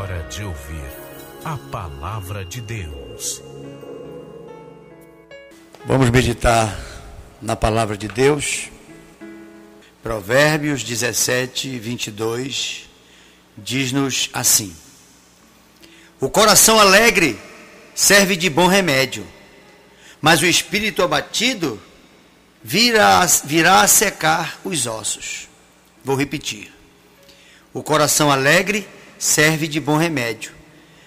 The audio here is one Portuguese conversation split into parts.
hora de ouvir a palavra de Deus. Vamos meditar na palavra de Deus. Provérbios 17, 22 diz-nos assim: O coração alegre serve de bom remédio, mas o espírito abatido virá, virá a secar os ossos. Vou repetir. O coração alegre serve de bom remédio,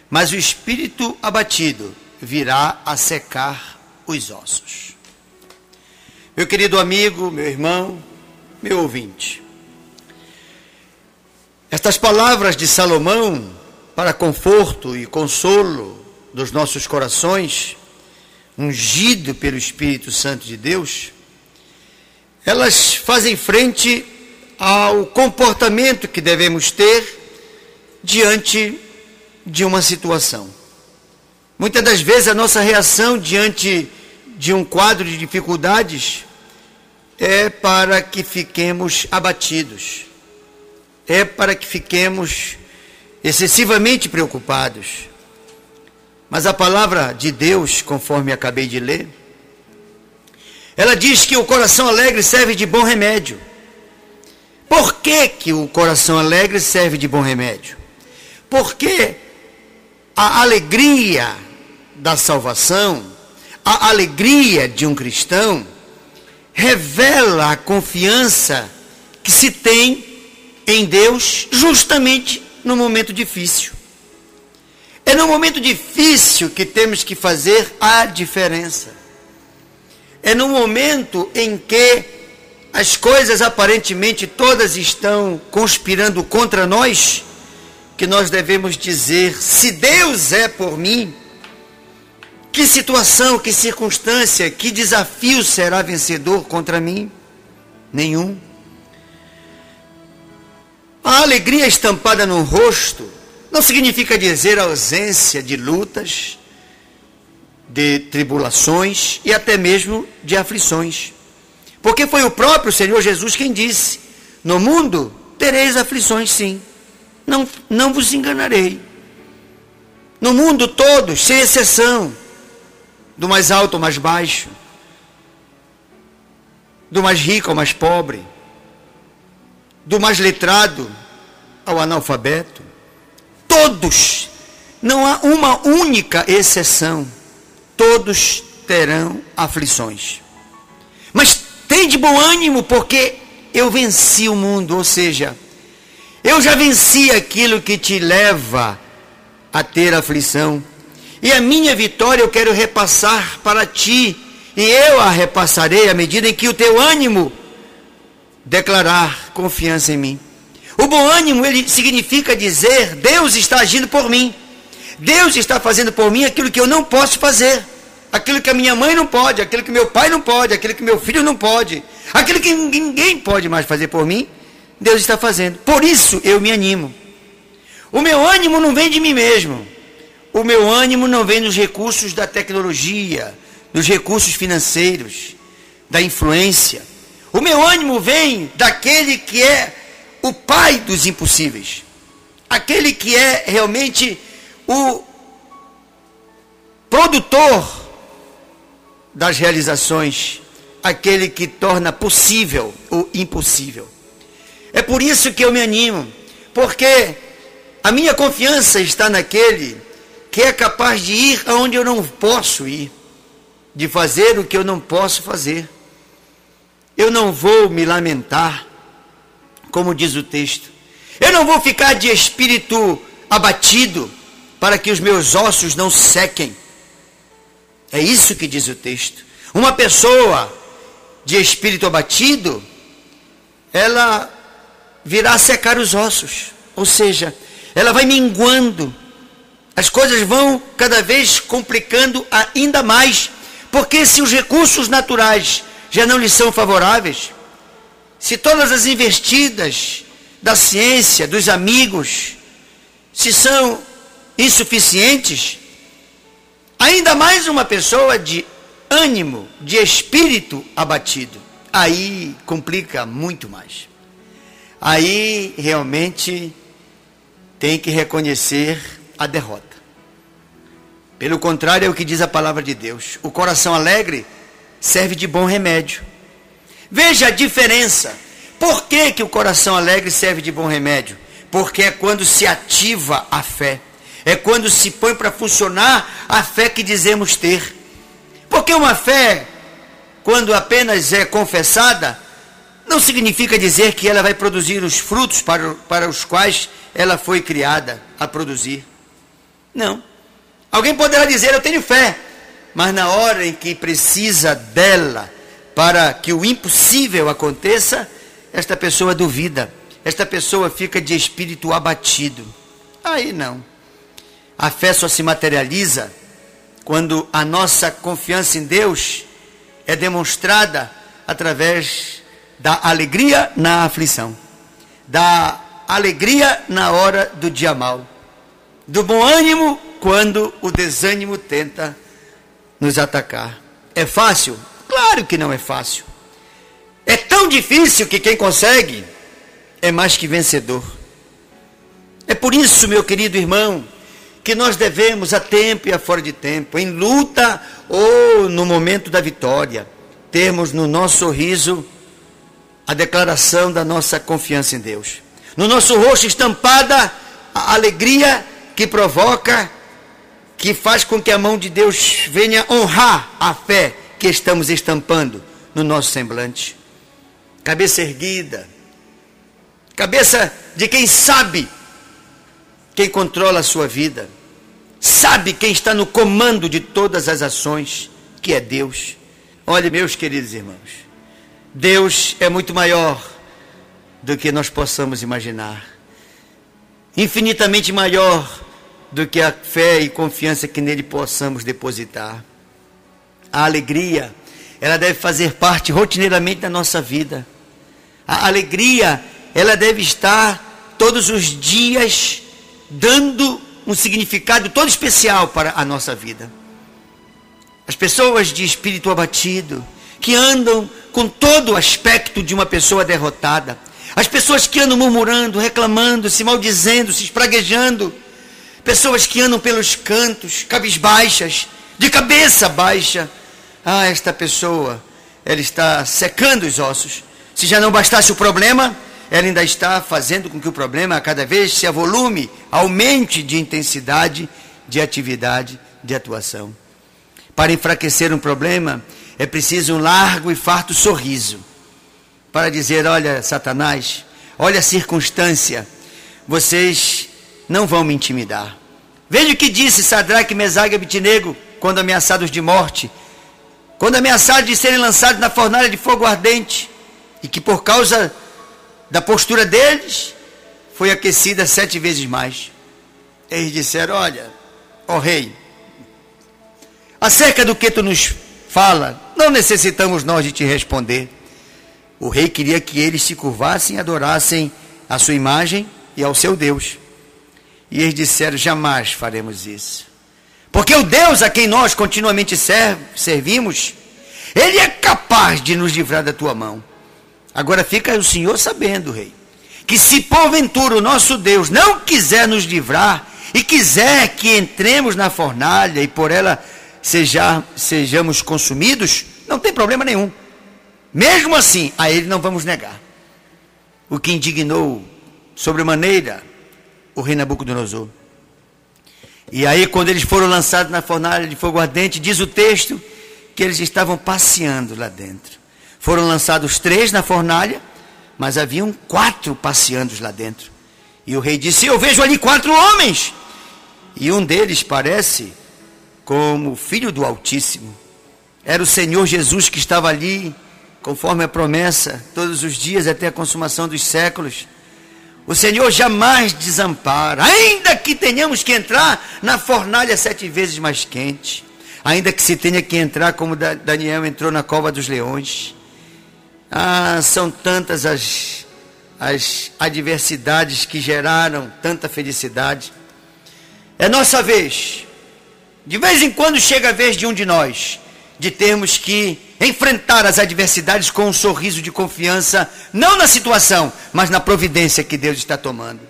mas o espírito abatido virá a secar os ossos. Meu querido amigo, meu irmão, meu ouvinte, estas palavras de Salomão para conforto e consolo dos nossos corações, ungido pelo Espírito Santo de Deus, elas fazem frente ao comportamento que devemos ter diante de uma situação. Muitas das vezes a nossa reação diante de um quadro de dificuldades é para que fiquemos abatidos, é para que fiquemos excessivamente preocupados. Mas a palavra de Deus, conforme acabei de ler, ela diz que o coração alegre serve de bom remédio. Por que, que o coração alegre serve de bom remédio? Porque a alegria da salvação, a alegria de um cristão, revela a confiança que se tem em Deus justamente no momento difícil. É no momento difícil que temos que fazer a diferença. É no momento em que as coisas aparentemente todas estão conspirando contra nós, que nós devemos dizer: se Deus é por mim, que situação, que circunstância, que desafio será vencedor contra mim? Nenhum. A alegria estampada no rosto não significa dizer ausência de lutas, de tribulações e até mesmo de aflições. Porque foi o próprio Senhor Jesus quem disse: No mundo tereis aflições, sim. Não, não vos enganarei. No mundo todos, sem exceção, do mais alto ao mais baixo, do mais rico ao mais pobre, do mais letrado ao analfabeto, todos, não há uma única exceção, todos terão aflições. Mas tem de bom ânimo, porque eu venci o mundo, ou seja, eu já venci aquilo que te leva a ter aflição. E a minha vitória eu quero repassar para ti, e eu a repassarei à medida em que o teu ânimo declarar confiança em mim. O bom ânimo, ele significa dizer: Deus está agindo por mim. Deus está fazendo por mim aquilo que eu não posso fazer aquilo que a minha mãe não pode, aquilo que meu pai não pode, aquilo que meu filho não pode, aquilo que ninguém pode mais fazer por mim, Deus está fazendo. Por isso eu me animo. O meu ânimo não vem de mim mesmo. O meu ânimo não vem dos recursos da tecnologia, dos recursos financeiros, da influência. O meu ânimo vem daquele que é o pai dos impossíveis. Aquele que é realmente o produtor das realizações, aquele que torna possível o impossível. É por isso que eu me animo, porque a minha confiança está naquele que é capaz de ir aonde eu não posso ir, de fazer o que eu não posso fazer. Eu não vou me lamentar, como diz o texto. Eu não vou ficar de espírito abatido para que os meus ossos não sequem. É isso que diz o texto. Uma pessoa de espírito abatido, ela virá secar os ossos, ou seja, ela vai minguando. As coisas vão cada vez complicando ainda mais, porque se os recursos naturais já não lhe são favoráveis, se todas as investidas da ciência, dos amigos, se são insuficientes, Ainda mais uma pessoa de ânimo, de espírito abatido. Aí complica muito mais. Aí realmente tem que reconhecer a derrota. Pelo contrário, é o que diz a palavra de Deus. O coração alegre serve de bom remédio. Veja a diferença. Por que, que o coração alegre serve de bom remédio? Porque é quando se ativa a fé. É quando se põe para funcionar a fé que dizemos ter. Porque uma fé, quando apenas é confessada, não significa dizer que ela vai produzir os frutos para, para os quais ela foi criada a produzir. Não. Alguém poderá dizer, eu tenho fé, mas na hora em que precisa dela para que o impossível aconteça, esta pessoa duvida, esta pessoa fica de espírito abatido. Aí não. A fé só se materializa quando a nossa confiança em Deus é demonstrada através da alegria na aflição, da alegria na hora do dia mal, do bom ânimo quando o desânimo tenta nos atacar. É fácil? Claro que não é fácil. É tão difícil que quem consegue é mais que vencedor. É por isso, meu querido irmão, que nós devemos a tempo e a fora de tempo, em luta ou no momento da vitória, termos no nosso sorriso a declaração da nossa confiança em Deus. No nosso rosto estampada a alegria que provoca, que faz com que a mão de Deus venha honrar a fé que estamos estampando no nosso semblante. Cabeça erguida, cabeça de quem sabe quem controla a sua vida, sabe quem está no comando de todas as ações, que é Deus. Olhe, meus queridos irmãos, Deus é muito maior do que nós possamos imaginar, infinitamente maior do que a fé e confiança que nele possamos depositar. A alegria, ela deve fazer parte rotineiramente da nossa vida. A alegria, ela deve estar todos os dias dando um significado todo especial para a nossa vida. As pessoas de espírito abatido, que andam com todo o aspecto de uma pessoa derrotada, as pessoas que andam murmurando, reclamando, se maldizendo, se espraguejando, pessoas que andam pelos cantos, cabisbaixas, de cabeça baixa. Ah, esta pessoa, ela está secando os ossos. Se já não bastasse o problema, ela ainda está fazendo com que o problema cada vez se avolume, aumente de intensidade, de atividade, de atuação. Para enfraquecer um problema, é preciso um largo e farto sorriso para dizer: olha, Satanás, olha a circunstância, vocês não vão me intimidar. Veja o que disse Sadraque, Mesague e Abitinego quando ameaçados de morte, quando ameaçados de serem lançados na fornalha de fogo ardente, e que por causa da postura deles, foi aquecida sete vezes mais. Eles disseram: Olha, ó rei, acerca do que tu nos fala, não necessitamos nós de te responder. O rei queria que eles se curvassem e adorassem a sua imagem e ao seu Deus. E eles disseram: Jamais faremos isso. Porque o Deus a quem nós continuamente servimos, ele é capaz de nos livrar da tua mão. Agora fica o Senhor sabendo, rei, que se porventura o nosso Deus não quiser nos livrar e quiser que entremos na fornalha e por ela seja, sejamos consumidos, não tem problema nenhum. Mesmo assim, a ele não vamos negar. O que indignou sobremaneira o rei Nabucodonosor. E aí, quando eles foram lançados na fornalha de fogo ardente, diz o texto que eles estavam passeando lá dentro. Foram lançados três na fornalha, mas haviam quatro passeando lá dentro. E o rei disse: Eu vejo ali quatro homens. E um deles parece como filho do Altíssimo. Era o Senhor Jesus que estava ali, conforme a promessa, todos os dias até a consumação dos séculos. O Senhor jamais desampara, ainda que tenhamos que entrar na fornalha sete vezes mais quente, ainda que se tenha que entrar como Daniel entrou na cova dos leões. Ah, são tantas as, as adversidades que geraram tanta felicidade. É nossa vez. De vez em quando chega a vez de um de nós de termos que enfrentar as adversidades com um sorriso de confiança, não na situação, mas na providência que Deus está tomando.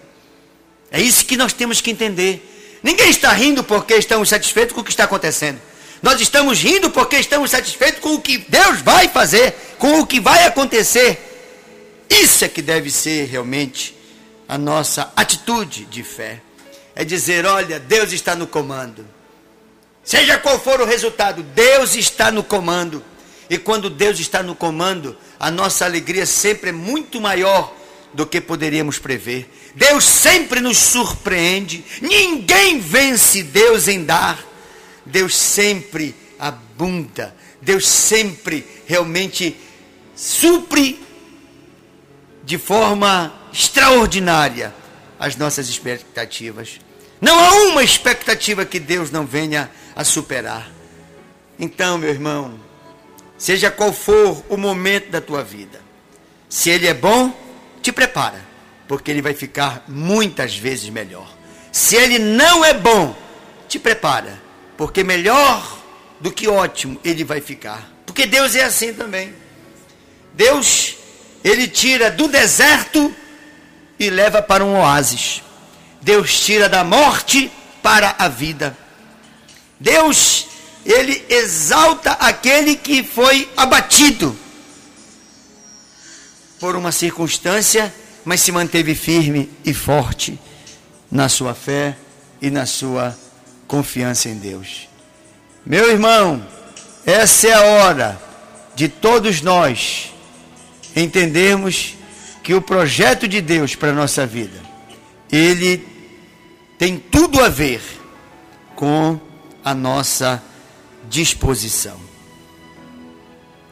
É isso que nós temos que entender. Ninguém está rindo porque estamos satisfeitos com o que está acontecendo. Nós estamos rindo porque estamos satisfeitos com o que Deus vai fazer, com o que vai acontecer. Isso é que deve ser realmente a nossa atitude de fé. É dizer: olha, Deus está no comando. Seja qual for o resultado, Deus está no comando. E quando Deus está no comando, a nossa alegria sempre é muito maior do que poderíamos prever. Deus sempre nos surpreende. Ninguém vence Deus em dar. Deus sempre abunda. Deus sempre realmente supre de forma extraordinária as nossas expectativas. Não há uma expectativa que Deus não venha a superar. Então, meu irmão, seja qual for o momento da tua vida, se ele é bom, te prepara, porque ele vai ficar muitas vezes melhor. Se ele não é bom, te prepara, porque melhor do que ótimo ele vai ficar. Porque Deus é assim também. Deus ele tira do deserto e leva para um oásis. Deus tira da morte para a vida. Deus, ele exalta aquele que foi abatido por uma circunstância, mas se manteve firme e forte na sua fé e na sua confiança em Deus. Meu irmão, essa é a hora de todos nós entendermos que o projeto de Deus para a nossa vida, ele tem tudo a ver com a nossa disposição.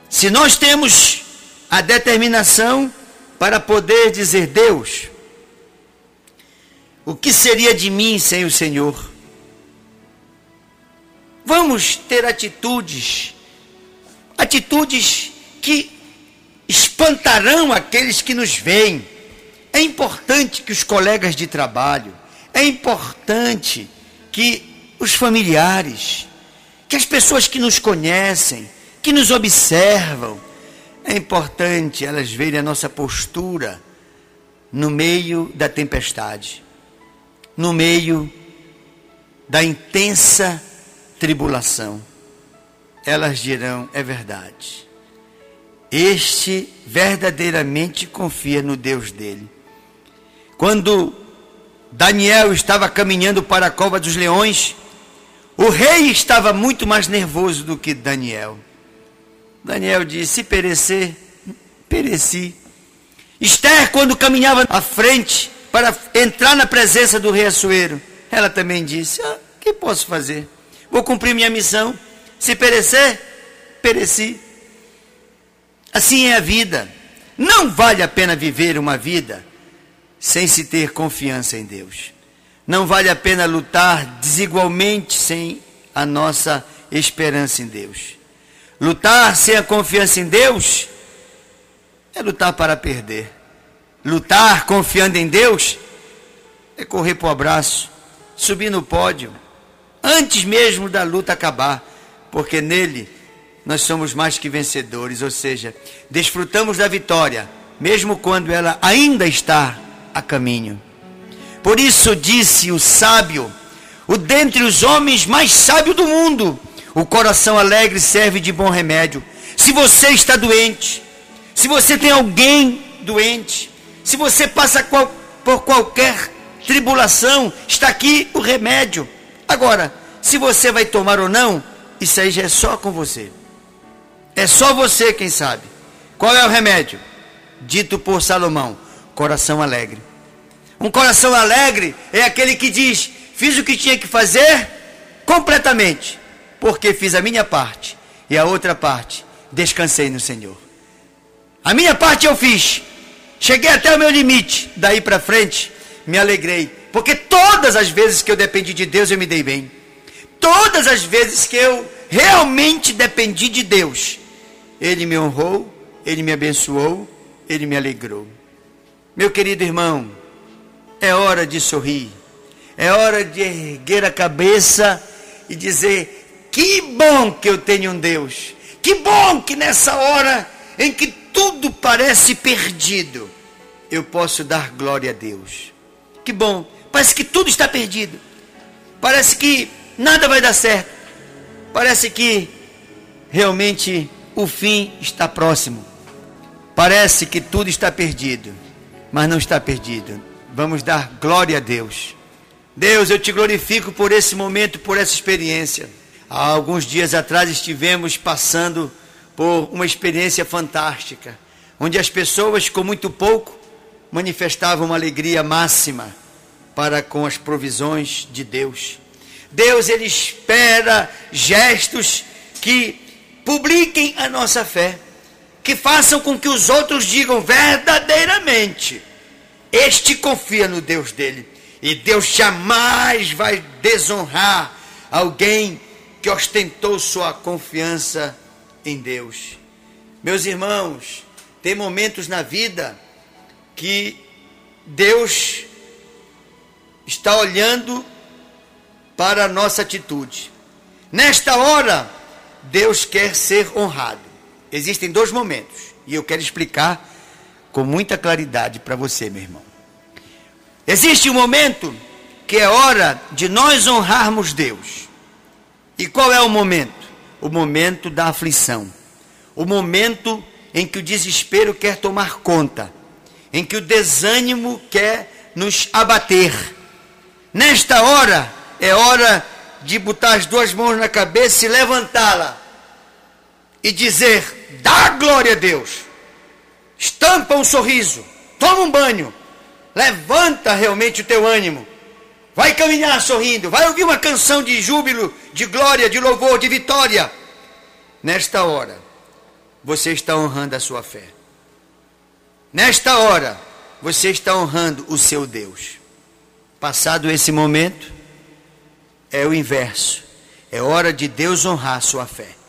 Se nós temos a determinação para poder dizer, Deus, o que seria de mim sem o Senhor? Vamos ter atitudes, atitudes que espantarão aqueles que nos veem. É importante que os colegas de trabalho, é importante que os familiares, que as pessoas que nos conhecem, que nos observam, é importante elas verem a nossa postura no meio da tempestade, no meio da intensa tribulação. Elas dirão: é verdade este verdadeiramente confia no Deus dele. Quando Daniel estava caminhando para a cova dos leões, o rei estava muito mais nervoso do que Daniel. Daniel disse: Se perecer, pereci. Esther, quando caminhava à frente para entrar na presença do rei Assuero, ela também disse: ah, que posso fazer? Vou cumprir minha missão. Se perecer, pereci. Assim é a vida. Não vale a pena viver uma vida sem se ter confiança em Deus. Não vale a pena lutar desigualmente sem a nossa esperança em Deus. Lutar sem a confiança em Deus é lutar para perder. Lutar confiando em Deus é correr para o abraço, subir no pódio, antes mesmo da luta acabar, porque nele nós somos mais que vencedores, ou seja, desfrutamos da vitória, mesmo quando ela ainda está a caminho. Por isso disse o sábio, o dentre os homens mais sábio do mundo, o coração alegre serve de bom remédio. Se você está doente, se você tem alguém doente, se você passa qual, por qualquer tribulação, está aqui o remédio. Agora, se você vai tomar ou não, isso aí já é só com você. É só você quem sabe. Qual é o remédio? Dito por Salomão: coração alegre. Um coração alegre é aquele que diz: fiz o que tinha que fazer completamente, porque fiz a minha parte e a outra parte descansei no Senhor. A minha parte eu fiz. Cheguei até o meu limite. Daí para frente, me alegrei, porque todas as vezes que eu dependi de Deus, eu me dei bem. Todas as vezes que eu realmente dependi de Deus, ele me honrou, ele me abençoou, ele me alegrou. Meu querido irmão, é hora de sorrir, é hora de erguer a cabeça e dizer: que bom que eu tenho um Deus, que bom que nessa hora em que tudo parece perdido, eu posso dar glória a Deus. Que bom, Parece que tudo está perdido. Parece que nada vai dar certo. Parece que realmente o fim está próximo. Parece que tudo está perdido, mas não está perdido. Vamos dar glória a Deus. Deus, eu te glorifico por esse momento, por essa experiência. Há alguns dias atrás estivemos passando por uma experiência fantástica, onde as pessoas com muito pouco manifestavam uma alegria máxima para com as provisões de Deus. Deus ele espera gestos que publiquem a nossa fé, que façam com que os outros digam verdadeiramente: este confia no Deus dele. E Deus jamais vai desonrar alguém que ostentou sua confiança em Deus. Meus irmãos, tem momentos na vida que Deus está olhando para a nossa atitude. Nesta hora, Deus quer ser honrado. Existem dois momentos e eu quero explicar com muita claridade para você, meu irmão. Existe um momento que é hora de nós honrarmos Deus. E qual é o momento? O momento da aflição. O momento em que o desespero quer tomar conta, em que o desânimo quer nos abater. Nesta hora, é hora de botar as duas mãos na cabeça e levantá-la e dizer: dá glória a Deus, estampa um sorriso, toma um banho, levanta realmente o teu ânimo, vai caminhar sorrindo, vai ouvir uma canção de júbilo, de glória, de louvor, de vitória. Nesta hora, você está honrando a sua fé. Nesta hora, você está honrando o seu Deus. Passado esse momento, é o inverso. É hora de Deus honrar a sua fé.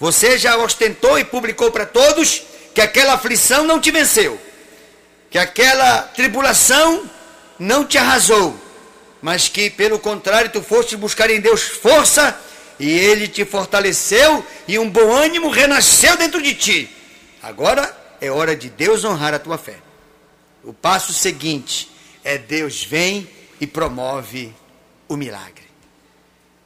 Você já ostentou e publicou para todos que aquela aflição não te venceu, que aquela tribulação não te arrasou, mas que pelo contrário tu foste buscar em Deus força e ele te fortaleceu e um bom ânimo renasceu dentro de ti. Agora é hora de Deus honrar a tua fé. O passo seguinte é Deus vem e promove o milagre.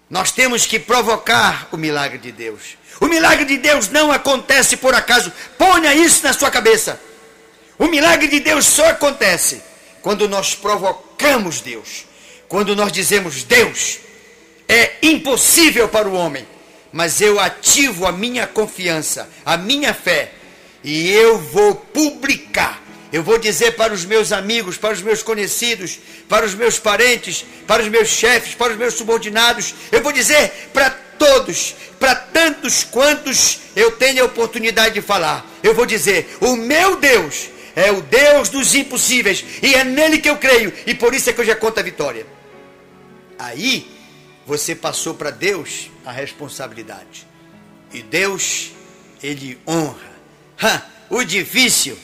Nós temos que provocar o milagre de Deus. O milagre de Deus não acontece por acaso. Ponha isso na sua cabeça. O milagre de Deus só acontece quando nós provocamos Deus. Quando nós dizemos, Deus, é impossível para o homem, mas eu ativo a minha confiança, a minha fé, e eu vou publicar eu vou dizer para os meus amigos, para os meus conhecidos, para os meus parentes, para os meus chefes, para os meus subordinados. Eu vou dizer para todos, para tantos quantos eu tenho a oportunidade de falar. Eu vou dizer: o meu Deus é o Deus dos impossíveis e é nele que eu creio e por isso é que eu já conto a vitória. Aí você passou para Deus a responsabilidade e Deus ele honra. Ha, o difícil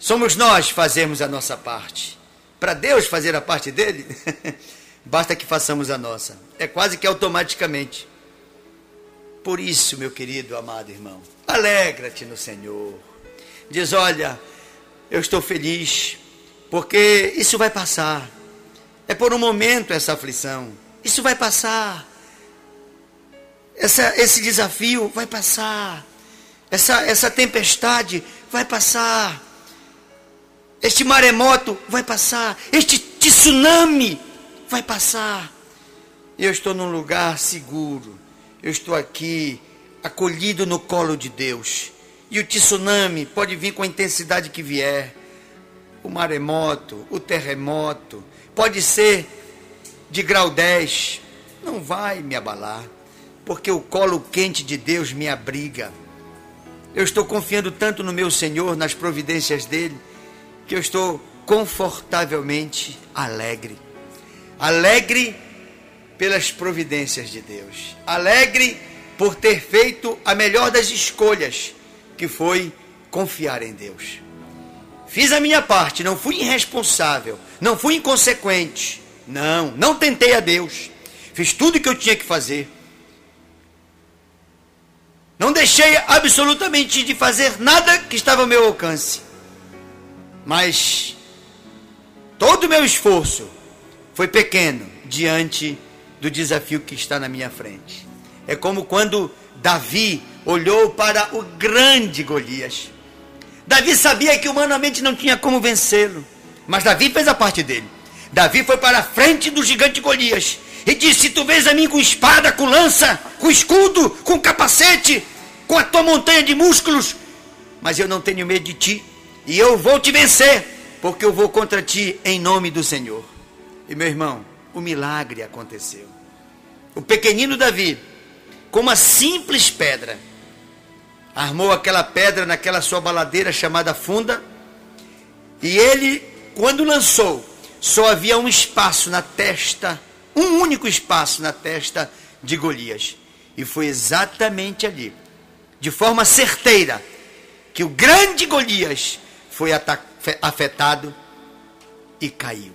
Somos nós fazermos a nossa parte. Para Deus fazer a parte dele, basta que façamos a nossa. É quase que automaticamente. Por isso, meu querido amado irmão, alegra-te no Senhor. Diz: Olha, eu estou feliz, porque isso vai passar. É por um momento essa aflição. Isso vai passar. Essa, esse desafio vai passar. Essa, essa tempestade vai passar. Este maremoto vai passar. Este tsunami vai passar. Eu estou num lugar seguro. Eu estou aqui, acolhido no colo de Deus. E o tsunami pode vir com a intensidade que vier. O maremoto, o terremoto, pode ser de grau 10. Não vai me abalar, porque o colo quente de Deus me abriga. Eu estou confiando tanto no meu Senhor, nas providências dele que eu estou confortavelmente alegre. Alegre pelas providências de Deus. Alegre por ter feito a melhor das escolhas, que foi confiar em Deus. Fiz a minha parte, não fui irresponsável, não fui inconsequente. Não, não tentei a Deus. Fiz tudo o que eu tinha que fazer. Não deixei absolutamente de fazer nada que estava ao meu alcance. Mas todo o meu esforço foi pequeno diante do desafio que está na minha frente. É como quando Davi olhou para o grande Golias. Davi sabia que humanamente não tinha como vencê-lo, mas Davi fez a parte dele. Davi foi para a frente do gigante Golias e disse: Se tu vês a mim com espada, com lança, com escudo, com capacete, com a tua montanha de músculos, mas eu não tenho medo de ti, e eu vou te vencer, porque eu vou contra ti em nome do Senhor. E meu irmão, o milagre aconteceu. O pequenino Davi, com uma simples pedra, armou aquela pedra naquela sua baladeira chamada funda, e ele, quando lançou, só havia um espaço na testa, um único espaço na testa de Golias. E foi exatamente ali, de forma certeira, que o grande Golias foi afetado e caiu.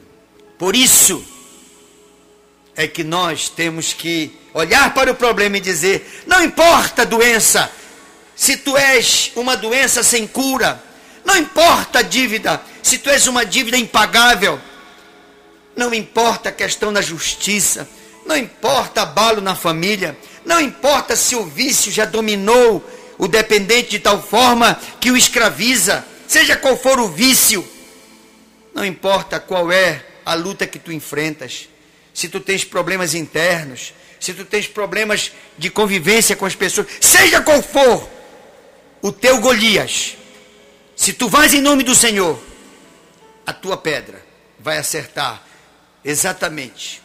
Por isso é que nós temos que olhar para o problema e dizer: não importa a doença, se tu és uma doença sem cura, não importa a dívida, se tu és uma dívida impagável, não importa a questão da justiça, não importa abalo na família, não importa se o vício já dominou o dependente de tal forma que o escraviza, seja qual for o vício, não importa qual é a luta que tu enfrentas, se tu tens problemas internos, se tu tens problemas de convivência com as pessoas, seja qual for o teu Golias, se tu vais em nome do Senhor, a tua pedra vai acertar exatamente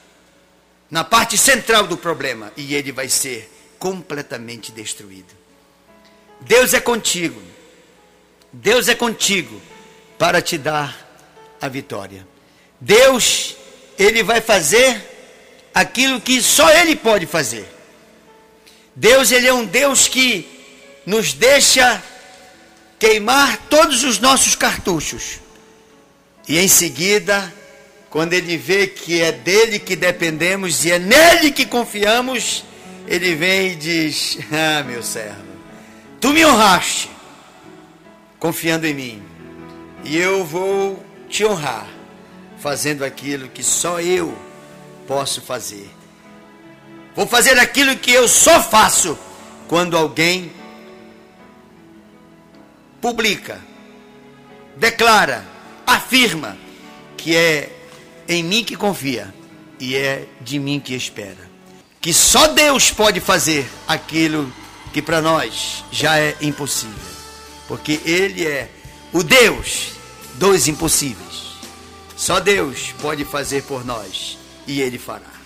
na parte central do problema e ele vai ser completamente destruído. Deus é contigo. Deus é contigo para te dar a vitória. Deus, ele vai fazer aquilo que só ele pode fazer. Deus, ele é um Deus que nos deixa queimar todos os nossos cartuchos. E em seguida quando ele vê que é dele que dependemos e é nele que confiamos, ele vem e diz: Ah, meu servo, tu me honraste, confiando em mim, e eu vou te honrar, fazendo aquilo que só eu posso fazer. Vou fazer aquilo que eu só faço quando alguém publica, declara, afirma que é em mim que confia e é de mim que espera. Que só Deus pode fazer aquilo que para nós já é impossível. Porque Ele é o Deus dos impossíveis. Só Deus pode fazer por nós e Ele fará.